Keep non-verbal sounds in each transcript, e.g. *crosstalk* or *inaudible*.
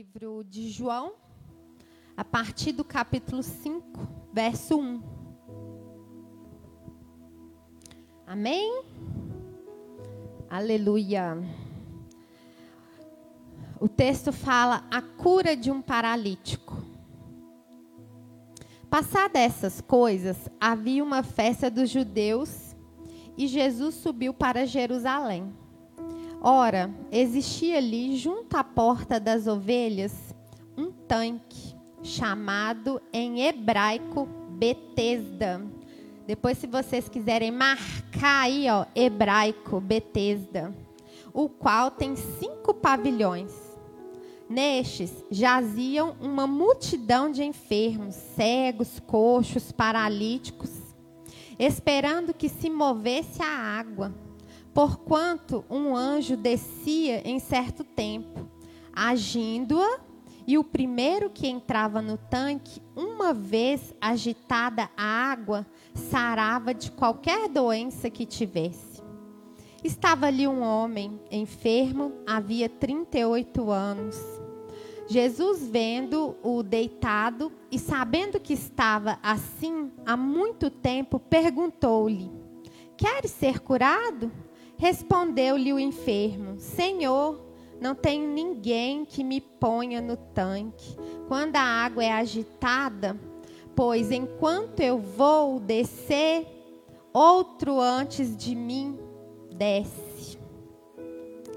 livro de João, a partir do capítulo 5, verso 1. Amém? Aleluia. O texto fala a cura de um paralítico. Passada essas coisas, havia uma festa dos judeus e Jesus subiu para Jerusalém. Ora, existia ali, junto à porta das ovelhas, um tanque, chamado em hebraico Betesda. Depois, se vocês quiserem marcar aí, ó, hebraico Betesda, o qual tem cinco pavilhões. Nestes jaziam uma multidão de enfermos, cegos, coxos, paralíticos, esperando que se movesse a água porquanto um anjo descia em certo tempo, agindo-a, e o primeiro que entrava no tanque, uma vez agitada a água, sarava de qualquer doença que tivesse. Estava ali um homem enfermo, havia 38 anos. Jesus, vendo-o deitado e sabendo que estava assim há muito tempo, perguntou-lhe: Queres ser curado? Respondeu-lhe o enfermo: Senhor, não tenho ninguém que me ponha no tanque quando a água é agitada, pois enquanto eu vou descer, outro antes de mim desce.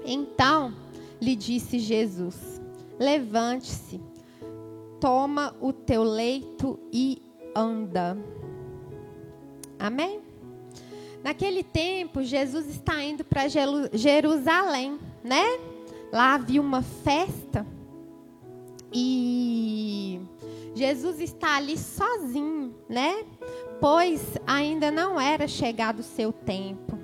Então lhe disse Jesus: Levante-se, toma o teu leito e anda. Amém? Naquele tempo, Jesus está indo para Jerusalém, né? Lá havia uma festa e Jesus está ali sozinho, né? Pois ainda não era chegado o seu tempo.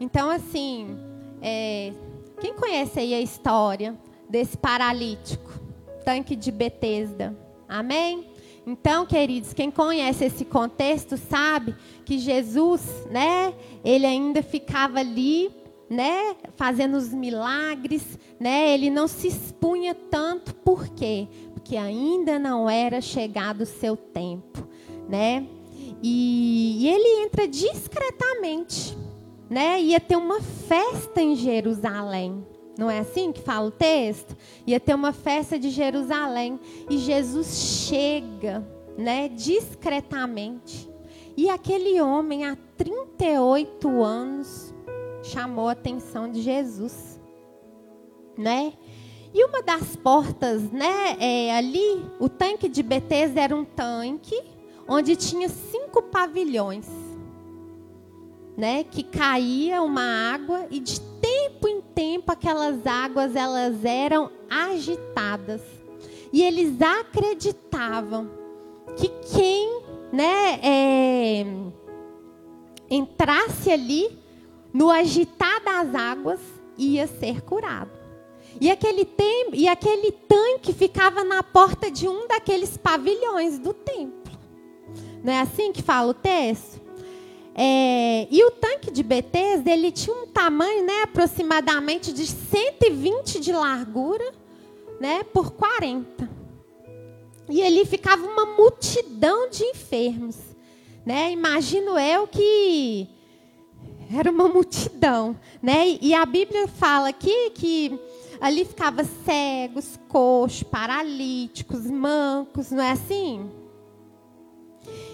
Então, assim, é, quem conhece aí a história desse paralítico, tanque de Betesda? Amém? Então, queridos, quem conhece esse contexto sabe que Jesus, né, ele ainda ficava ali, né, fazendo os milagres, né? Ele não se expunha tanto, por quê? Porque ainda não era chegado o seu tempo, né? E, e ele entra discretamente, né? Ia ter uma festa em Jerusalém. Não é assim que fala o texto? Ia ter uma festa de Jerusalém e Jesus chega, né, discretamente. E aquele homem há 38 anos chamou a atenção de Jesus, né? E uma das portas, né, é, ali, o tanque de Betesda era um tanque onde tinha cinco pavilhões, né, que caía uma água e de tempo em tempo aquelas águas elas eram agitadas. E eles acreditavam que quem né, é, entrasse ali no agitar das águas ia ser curado. E aquele, tem, e aquele tanque ficava na porta de um daqueles pavilhões do templo. Não é assim que fala o texto? É, e o tanque de Betesda, ele tinha um tamanho, né, aproximadamente de 120 de largura, né, por 40. E ali ficava uma multidão de enfermos, né? Imagino eu que era uma multidão, né? E a Bíblia fala aqui que ali ficava cegos, coxos, paralíticos, mancos, não é assim?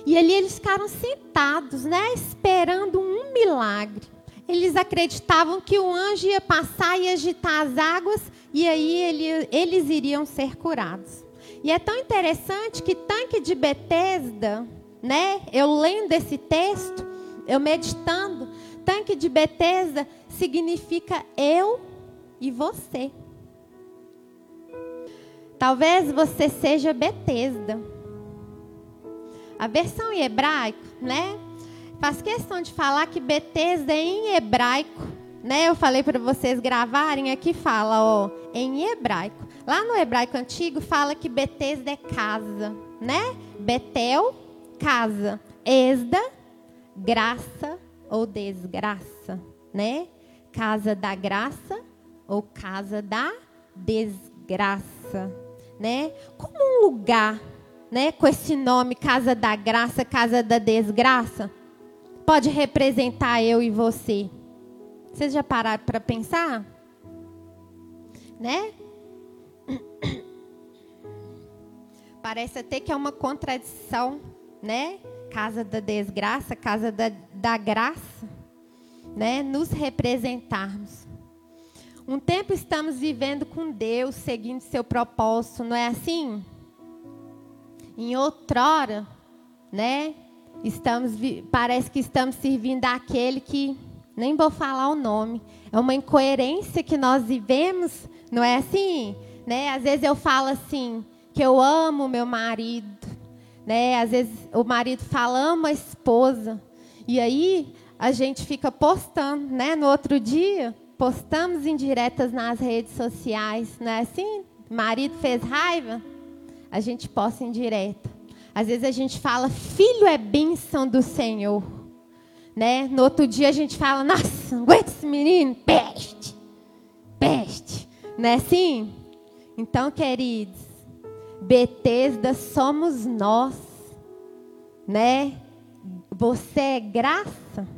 E ali eles ficaram sentados, né, esperando um milagre. Eles acreditavam que o anjo ia passar e agitar as águas e aí ele, eles iriam ser curados. E é tão interessante que tanque de Betesda, né? Eu lendo esse texto, eu meditando, tanque de Betesda significa eu e você. Talvez você seja Betesda. A versão em hebraico, né? Faz questão de falar que Betesda é em hebraico, né? Eu falei para vocês gravarem aqui fala, ó, em hebraico. Lá no hebraico antigo fala que Betesda é casa, né? Betel, casa. Esda, graça ou desgraça, né? Casa da graça ou casa da desgraça, né? Como um lugar, né, com esse nome Casa da Graça, Casa da Desgraça, pode representar eu e você. Vocês já pararam para pensar? Né? *coughs* Parece até que é uma contradição, né? Casa da desgraça, casa da, da graça, né? Nos representarmos. Um tempo estamos vivendo com Deus, seguindo seu propósito, não é assim? Em outrora, né? Estamos, parece que estamos servindo aquele que nem vou falar o nome. É uma incoerência que nós vivemos, não é assim? Né? Às vezes eu falo assim, que eu amo meu marido, né? Às vezes o marido fala, ama a esposa. E aí a gente fica postando, né? No outro dia, postamos indiretas nas redes sociais, não é assim? Marido fez raiva, a gente posta indireta. Às vezes a gente fala, filho é bênção do Senhor. Né? No outro dia a gente fala, nossa, aguenta esse menino, peste, peste. Não é assim? Então, queridos, Betesda somos nós, né? Você é graça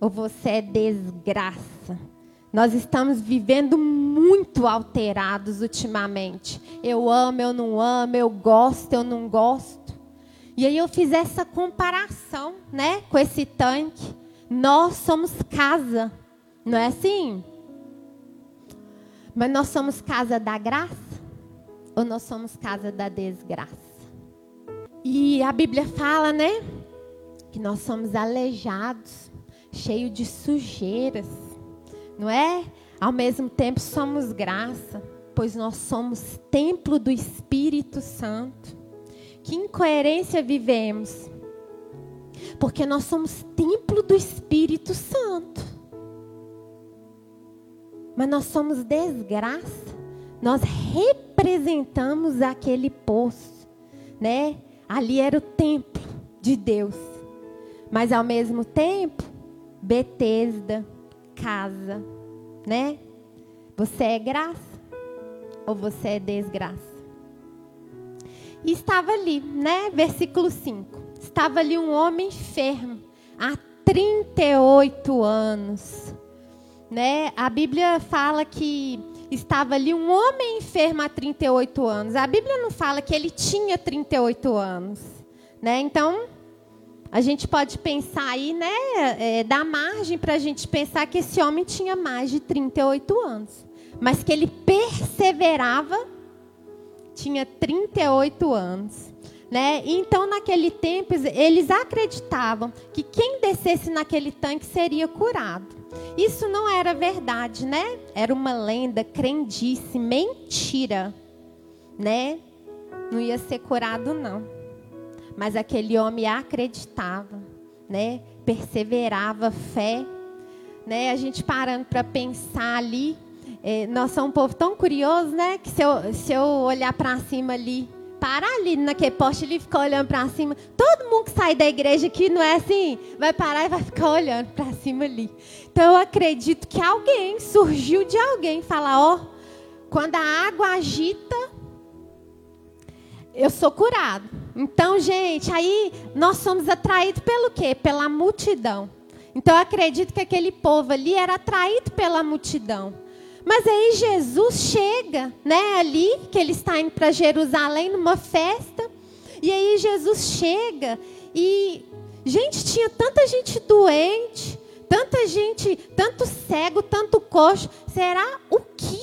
ou você é desgraça? Nós estamos vivendo muito alterados ultimamente. Eu amo, eu não amo, eu gosto, eu não gosto. E aí eu fiz essa comparação, né, com esse tanque. Nós somos casa, não é assim? Mas nós somos casa da graça ou nós somos casa da desgraça? E a Bíblia fala, né, que nós somos aleijados, cheios de sujeiras, não é? Ao mesmo tempo somos graça, pois nós somos templo do Espírito Santo. Que incoerência vivemos? Porque nós somos templo do Espírito Santo. Mas nós somos desgraça. Nós representamos aquele poço, né? Ali era o templo de Deus. Mas ao mesmo tempo, Betesda, casa, né? Você é graça ou você é desgraça? E estava ali, né? Versículo 5. Estava ali um homem enfermo há 38 anos. Né? A Bíblia fala que estava ali um homem enfermo há 38 anos. A Bíblia não fala que ele tinha 38 anos. Né? Então, a gente pode pensar aí, né? É, dar margem para a gente pensar que esse homem tinha mais de 38 anos. Mas que ele perseverava tinha 38 anos. Né? Então, naquele tempo, eles acreditavam que quem descesse naquele tanque seria curado. Isso não era verdade, né? Era uma lenda, crendice, mentira, né? Não ia ser curado, não. Mas aquele homem acreditava, né? Perseverava, fé, né? A gente parando para pensar ali, é, nós somos um povo tão curioso, né? Que se eu, se eu olhar para cima ali, parar ali naquele poste ali e ficar olhando para cima, todo mundo que sai da igreja aqui não é assim, vai parar e vai ficar olhando para cima ali. Então eu acredito que alguém surgiu de alguém falar, ó, quando a água agita, eu sou curado. Então, gente, aí nós somos atraídos pelo quê? Pela multidão. Então eu acredito que aquele povo ali era atraído pela multidão. Mas aí Jesus chega, né, ali, que ele está indo para Jerusalém numa festa. E aí Jesus chega e, gente, tinha tanta gente doente, tanta gente, tanto cego, tanto coxo. Será o que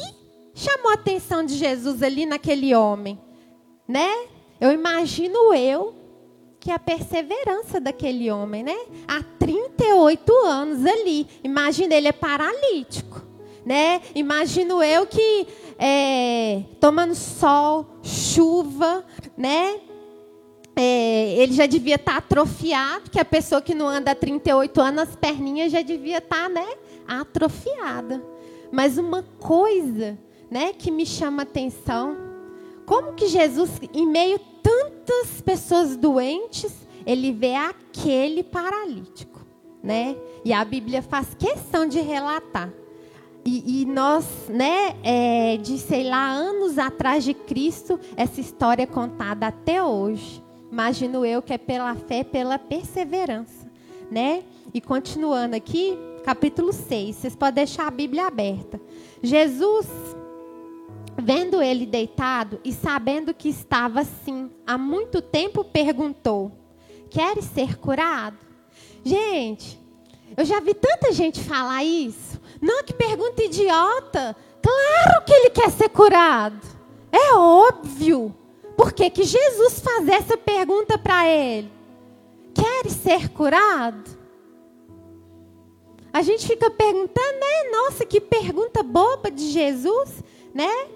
chamou a atenção de Jesus ali naquele homem? Né? Eu imagino eu que a perseverança daquele homem, né? Há 38 anos ali. Imagina, ele é paralítico né? Imagino eu que é, tomando sol, chuva, né? É, ele já devia estar tá atrofiado, que a pessoa que não anda há 38 anos, as perninhas já devia estar, tá, né? Atrofiada. Mas uma coisa, né, que me chama atenção, como que Jesus, em meio a tantas pessoas doentes, ele vê aquele paralítico, né? E a Bíblia faz questão de relatar E, e nós, né, é, de sei lá, anos atrás de Cristo, essa história é contada até hoje. Imagino eu que é pela fé, pela perseverança, né? E continuando aqui, capítulo 6, vocês podem deixar a Bíblia aberta. Jesus, vendo ele deitado e sabendo que estava assim há muito tempo, perguntou: Queres ser curado? Gente, eu já vi tanta gente falar isso. Não, que pergunta idiota. Claro que ele quer ser curado. É óbvio. Por que, que Jesus faz essa pergunta para ele? Quer ser curado? A gente fica perguntando, né? Nossa, que pergunta boba de Jesus, né?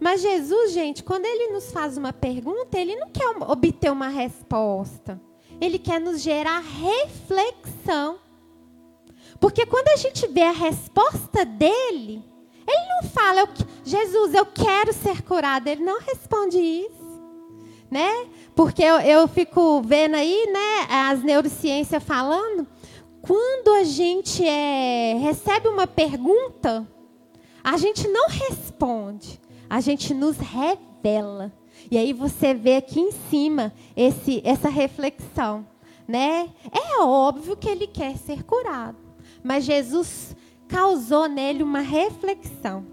Mas Jesus, gente, quando ele nos faz uma pergunta, ele não quer obter uma resposta. Ele quer nos gerar reflexão. Porque quando a gente vê a resposta dele, ele não fala, eu, Jesus, eu quero ser curado. Ele não responde isso. Né? Porque eu, eu fico vendo aí, né, as neurociências falando, quando a gente é, recebe uma pergunta, a gente não responde, a gente nos revela. E aí você vê aqui em cima esse, essa reflexão, né? É óbvio que ele quer ser curado, mas Jesus causou nele uma reflexão.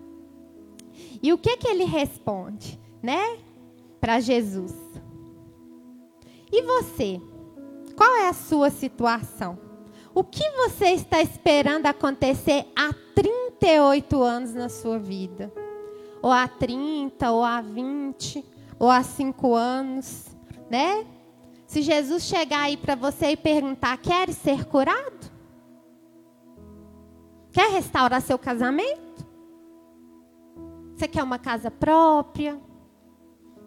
E o que que ele responde, né? Para Jesus. E você? Qual é a sua situação? O que você está esperando acontecer há 38 anos na sua vida? Ou há 30, ou há 20, ou há 5 anos, né? Se Jesus chegar aí para você e perguntar: quer ser curado? Quer restaurar seu casamento? Você quer uma casa própria?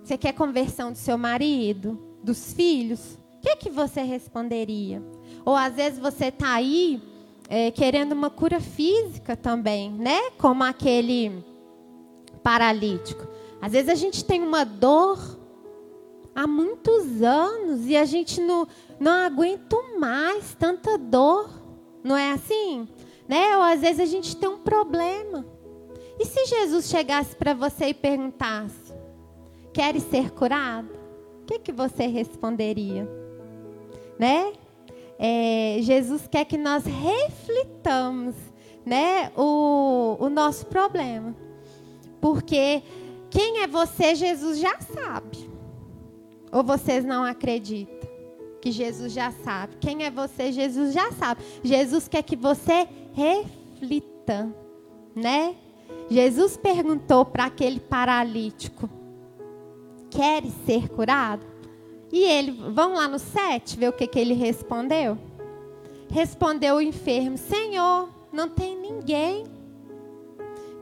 Você quer conversão do seu marido, dos filhos? O que, que você responderia? Ou às vezes você está aí é, querendo uma cura física também, né? Como aquele paralítico. Às vezes a gente tem uma dor há muitos anos e a gente não, não aguenta mais tanta dor. Não é assim? Né? Ou às vezes a gente tem um problema. E se Jesus chegasse para você e perguntasse: Queres ser curado? O que, que você responderia? Né? é, Jesus quer que nós reflitamos né, o, o nosso problema. Porque quem é você, Jesus já sabe. Ou vocês não acreditam? Que Jesus já sabe. Quem é você, Jesus já sabe. Jesus quer que você reflita, né? Jesus perguntou para aquele paralítico: Queres ser curado? E ele, vamos lá no 7, ver o que, que ele respondeu? Respondeu o enfermo: Senhor, não tem ninguém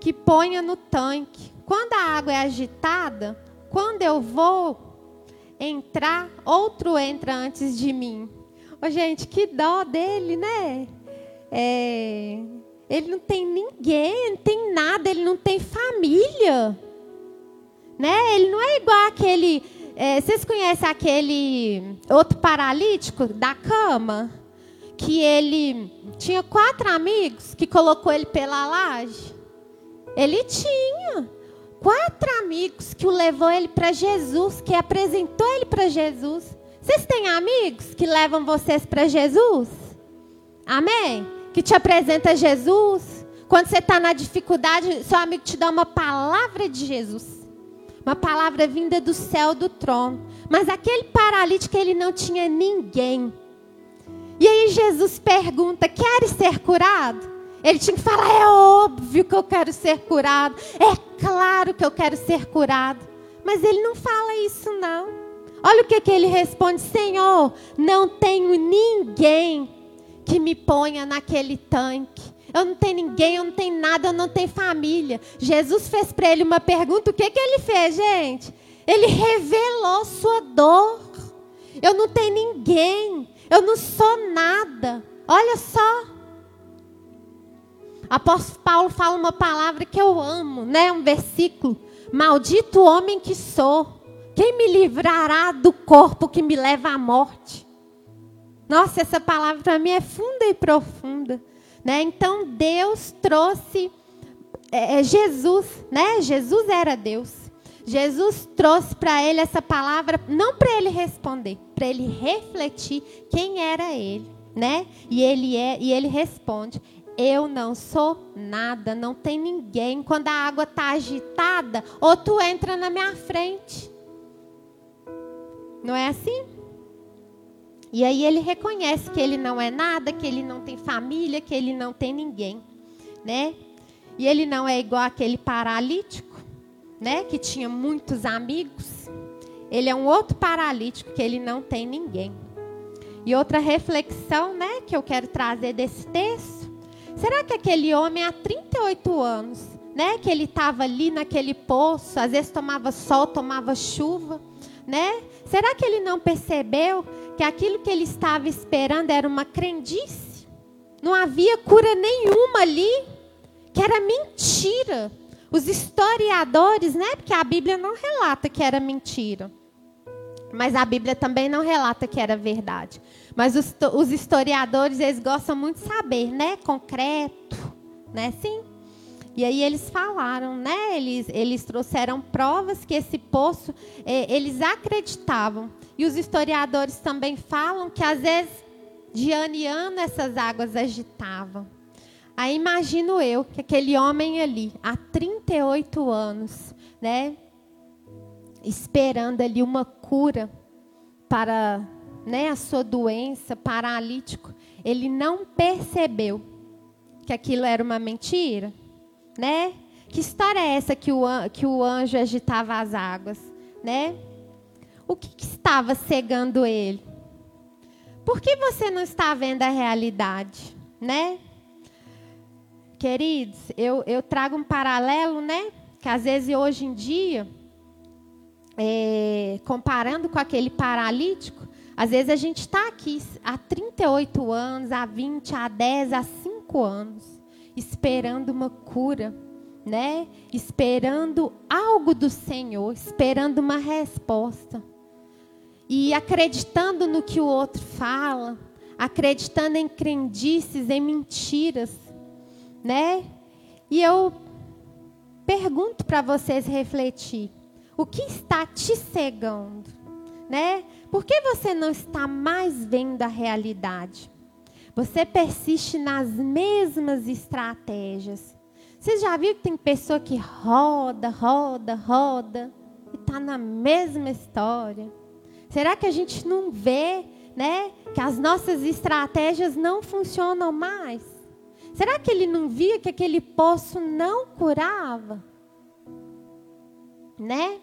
que ponha no tanque. Quando a água é agitada, quando eu vou entrar, outro entra antes de mim. Ô, gente, que dó dele, né? É, ele não tem ninguém, não tem nada, ele não tem família. Né? Ele não é igual aquele é, vocês conhecem aquele outro paralítico da cama? Que ele tinha quatro amigos que colocou ele pela laje? Ele tinha quatro amigos que o levou ele para Jesus, que apresentou ele para Jesus. Vocês têm amigos que levam vocês para Jesus? Amém? Que te apresenta Jesus? Quando você está na dificuldade, seu amigo te dá uma palavra de Jesus uma palavra vinda do céu do trono. Mas aquele paralítico, ele não tinha ninguém. E aí Jesus pergunta: Queres ser curado? Ele tinha que falar: É óbvio que eu quero ser curado. É claro que eu quero ser curado. Mas ele não fala isso, não. Olha o que, que ele responde: Senhor, não tenho ninguém que me ponha naquele tanque eu não tenho ninguém, eu não tenho nada, eu não tenho família. Jesus fez para ele uma pergunta, o que, que ele fez, gente? Ele revelou sua dor. Eu não tenho ninguém, eu não sou nada. Olha só. Apóstolo Paulo fala uma palavra que eu amo, né? Um versículo. Maldito homem que sou. Quem me livrará do corpo que me leva à morte? Nossa, essa palavra para mim é funda e profunda. Né? Então Deus trouxe é, é Jesus, né? Jesus era Deus. Jesus trouxe para ele essa palavra não para ele responder, para ele refletir quem era ele, né? E ele é e ele responde: eu não sou nada, não tem ninguém. Quando a água está agitada, ou tu entra na minha frente. Não é assim? E aí ele reconhece que ele não é nada, que ele não tem família, que ele não tem ninguém, né? E ele não é igual aquele paralítico, né, que tinha muitos amigos. Ele é um outro paralítico que ele não tem ninguém. E outra reflexão, né, que eu quero trazer desse texto. Será que aquele homem há 38 anos, né, que ele estava ali naquele poço, às vezes tomava sol, tomava chuva, né? Será que ele não percebeu que aquilo que ele estava esperando era uma crendice? Não havia cura nenhuma ali, que era mentira. Os historiadores, né? Porque a Bíblia não relata que era mentira. Mas a Bíblia também não relata que era verdade. Mas os, os historiadores, eles gostam muito de saber, né? Concreto, né? Sim. E aí eles falaram, né? Eles, eles trouxeram provas que esse poço, eh, eles acreditavam. E os historiadores também falam que às vezes, de ano em ano, essas águas agitavam. Aí imagino eu que aquele homem ali, há 38 anos, né? Esperando ali uma cura para né, a sua doença, paralítico, ele não percebeu que aquilo era uma mentira né? Que história é essa que o, que o anjo agitava as águas, né? O que, que estava cegando ele? Por que você não está vendo a realidade, né? Queridos, eu, eu trago um paralelo, né? Que às vezes hoje em dia, é, comparando com aquele paralítico, às vezes a gente está aqui há 38 anos, há 20, há 10, há 5 anos esperando uma cura, né? Esperando algo do Senhor, esperando uma resposta. E acreditando no que o outro fala, acreditando em crendices, em mentiras, né? E eu pergunto para vocês refletir: o que está te cegando, né? Por que você não está mais vendo a realidade? Você persiste nas mesmas estratégias. Você já viu que tem pessoa que roda, roda, roda e está na mesma história? Será que a gente não vê, né, que as nossas estratégias não funcionam mais? Será que ele não via que aquele poço não curava? Né?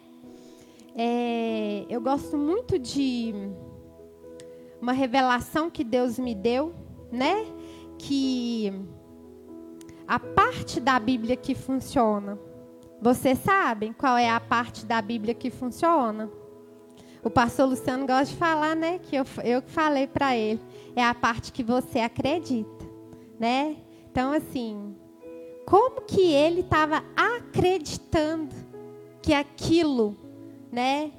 É, eu gosto muito de uma revelação que Deus me deu né? Que a parte da Bíblia que funciona. Vocês sabem qual é a parte da Bíblia que funciona? O pastor Luciano gosta de falar, né? Que eu, eu falei para ele. É a parte que você acredita, né? Então, assim, como que ele estava acreditando que aquilo, né,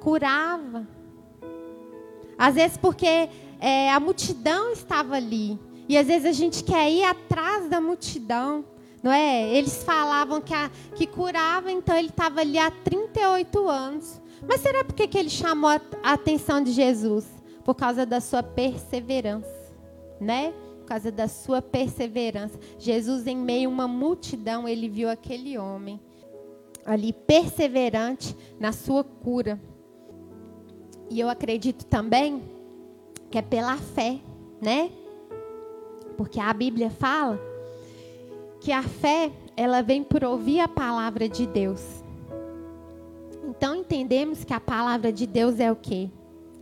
curava? Às vezes porque é, a multidão estava ali. E às vezes a gente quer ir atrás da multidão. Não é? Eles falavam que, a, que curava, então ele estava ali há 38 anos. Mas será porque que ele chamou a, atenção de Jesus? Por causa da sua perseverança, né? Por causa da sua perseverança. Jesus, em meio a uma multidão, ele viu aquele homem ali perseverante na sua cura. E eu acredito também que é pela fé, né? Porque a Bíblia fala que a fé, ela vem por ouvir a palavra de Deus. Então entendemos que a palavra de Deus é o quê?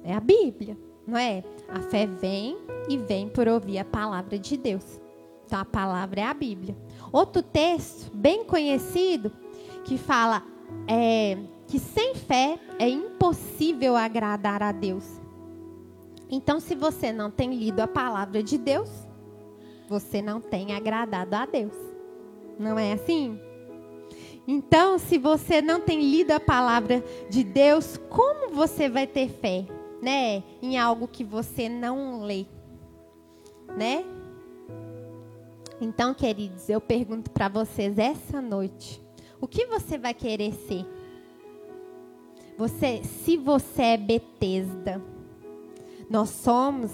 É a Bíblia, não é? A fé vem e vem por ouvir a palavra de Deus. Então a palavra é a Bíblia. Outro texto bem conhecido que fala é, que sem fé é impossível agradar a Deus. Então, se você não tem lido a palavra de Deus, você não tem agradado a Deus. Não é assim? Então, se você não tem lido a palavra de Deus, como você vai ter fé, né, em algo que você não lê, né? Então, queridos, eu pergunto para vocês essa noite: o que você vai querer ser? Você, se você é Betesda, nós somos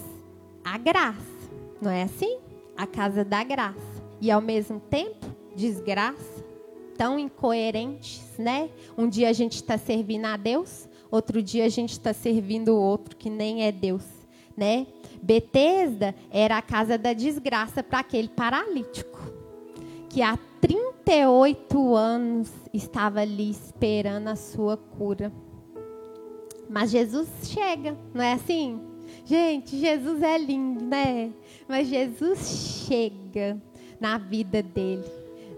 a graça, não é assim? A casa da graça. E ao mesmo tempo, desgraça, tão incoerentes, né? Um dia a gente está servindo a Deus, outro dia a gente está servindo o outro que nem é Deus, né? Betesda era a casa da desgraça para aquele paralítico que há 38 anos estava ali esperando a sua cura. Mas Jesus chega, não é assim? Gente, Jesus é lindo, né? Mas Jesus chega na vida dele,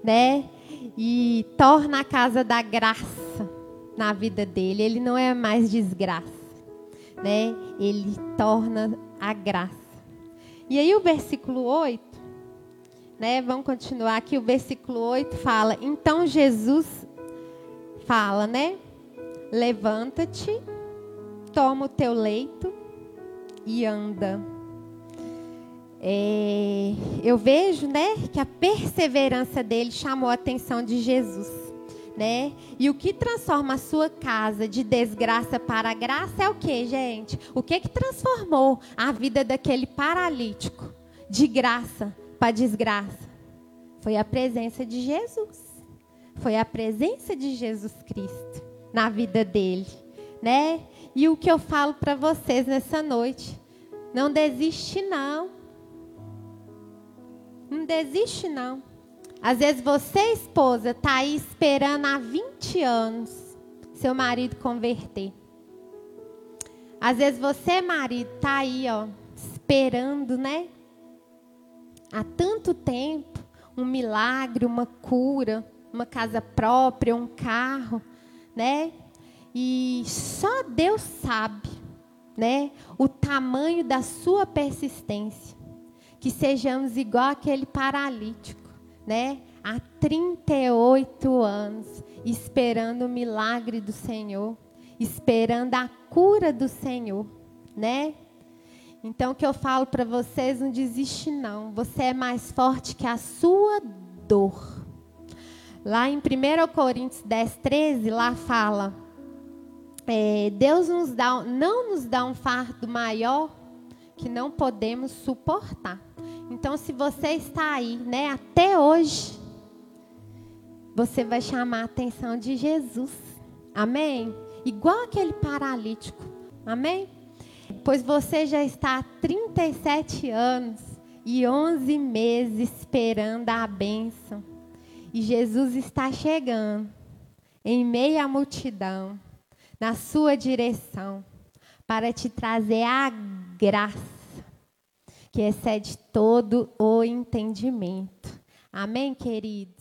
né? E torna a casa da graça na vida dele. Ele não é mais desgraça, né? Ele torna a graça. E aí o versículo 8, né? Vamos continuar aqui. O versículo 8 fala: Então Jesus fala, né? Levanta-te toma o teu leito e anda. É, eu vejo, né, que a perseverança dele chamou a atenção de Jesus, né? E o que transforma a sua casa de desgraça para graça é o que, gente? O que que transformou a vida daquele paralítico de graça para desgraça? Foi a presença de Jesus. Foi a presença de Jesus Cristo na vida dele, né? E o que eu falo para vocês nessa noite, não desiste não. Não desiste não. Às vezes você, esposa, está aí esperando há 20 anos seu marido converter. Às vezes você, marido, está aí, ó, esperando, né? Há tanto tempo, um milagre, uma cura, uma casa própria, um carro, né? E só Deus sabe, né, o tamanho da sua persistência. Que sejamos igual aquele paralítico, né? Há 38 anos esperando o milagre do Senhor, esperando a cura do Senhor, né? Então, o que eu falo para vocês, não desiste não. Você é mais forte que a sua dor. Lá em 1 Coríntios 10, 13, lá fala é, Deus nos dá, não nos dá um fardo maior que não podemos suportar. Então, se você está aí, né, até hoje, você vai chamar a atenção de Jesus. Amém? Igual aquele paralítico. Amém? Pois você já está há 37 anos e 11 meses esperando a bênção. E Jesus está chegando em meio à multidão na sua direção para te trazer a graça que excede todo o entendimento. Amém, queridos?